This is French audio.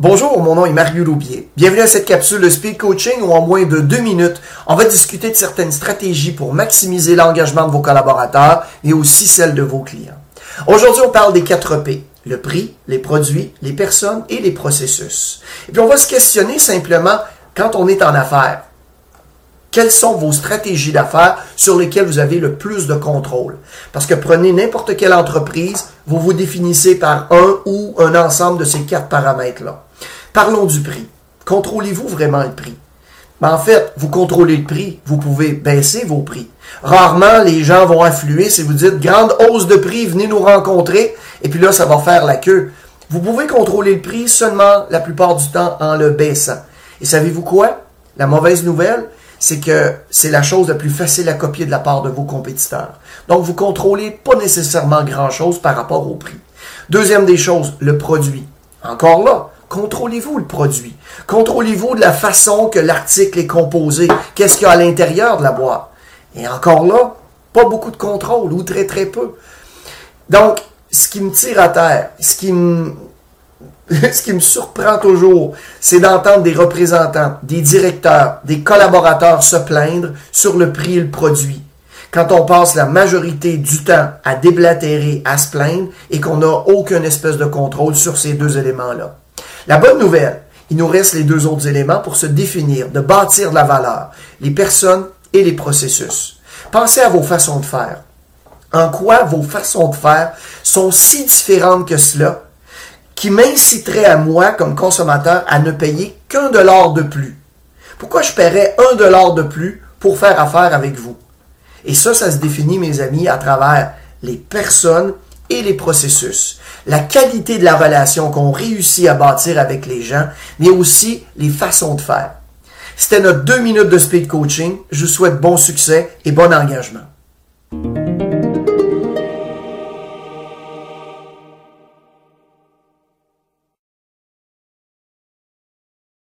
Bonjour, mon nom est Mario Loubier. Bienvenue à cette capsule de Speed Coaching où en moins de deux minutes, on va discuter de certaines stratégies pour maximiser l'engagement de vos collaborateurs et aussi celle de vos clients. Aujourd'hui, on parle des 4 P. Le prix, les produits, les personnes et les processus. Et puis on va se questionner simplement quand on est en affaires. Quelles sont vos stratégies d'affaires sur lesquelles vous avez le plus de contrôle? Parce que prenez n'importe quelle entreprise, vous vous définissez par un ou un ensemble de ces quatre paramètres-là. Parlons du prix. Contrôlez-vous vraiment le prix? Ben, en fait, vous contrôlez le prix, vous pouvez baisser vos prix. Rarement, les gens vont affluer si vous dites grande hausse de prix, venez nous rencontrer, et puis là, ça va faire la queue. Vous pouvez contrôler le prix seulement la plupart du temps en le baissant. Et savez-vous quoi? La mauvaise nouvelle, c'est que c'est la chose la plus facile à copier de la part de vos compétiteurs. Donc, vous contrôlez pas nécessairement grand-chose par rapport au prix. Deuxième des choses, le produit. Encore là, contrôlez-vous le produit. Contrôlez-vous de la façon que l'article est composé. Qu'est-ce qu'il y a à l'intérieur de la boîte? Et encore là, pas beaucoup de contrôle ou très très peu. Donc, ce qui me tire à terre, ce qui me, ce qui me surprend toujours, c'est d'entendre des représentants, des directeurs, des collaborateurs se plaindre sur le prix et le produit. Quand on passe la majorité du temps à déblatérer, à se plaindre et qu'on n'a aucun espèce de contrôle sur ces deux éléments-là. La bonne nouvelle, il nous reste les deux autres éléments pour se définir, de bâtir de la valeur, les personnes et les processus. Pensez à vos façons de faire. En quoi vos façons de faire sont si différentes que cela? Qui m'inciterait à moi, comme consommateur, à ne payer qu'un dollar de plus. Pourquoi je paierais un dollar de plus pour faire affaire avec vous? Et ça, ça se définit, mes amis, à travers les personnes et les processus. La qualité de la relation qu'on réussit à bâtir avec les gens, mais aussi les façons de faire. C'était notre deux minutes de speed coaching. Je vous souhaite bon succès et bon engagement.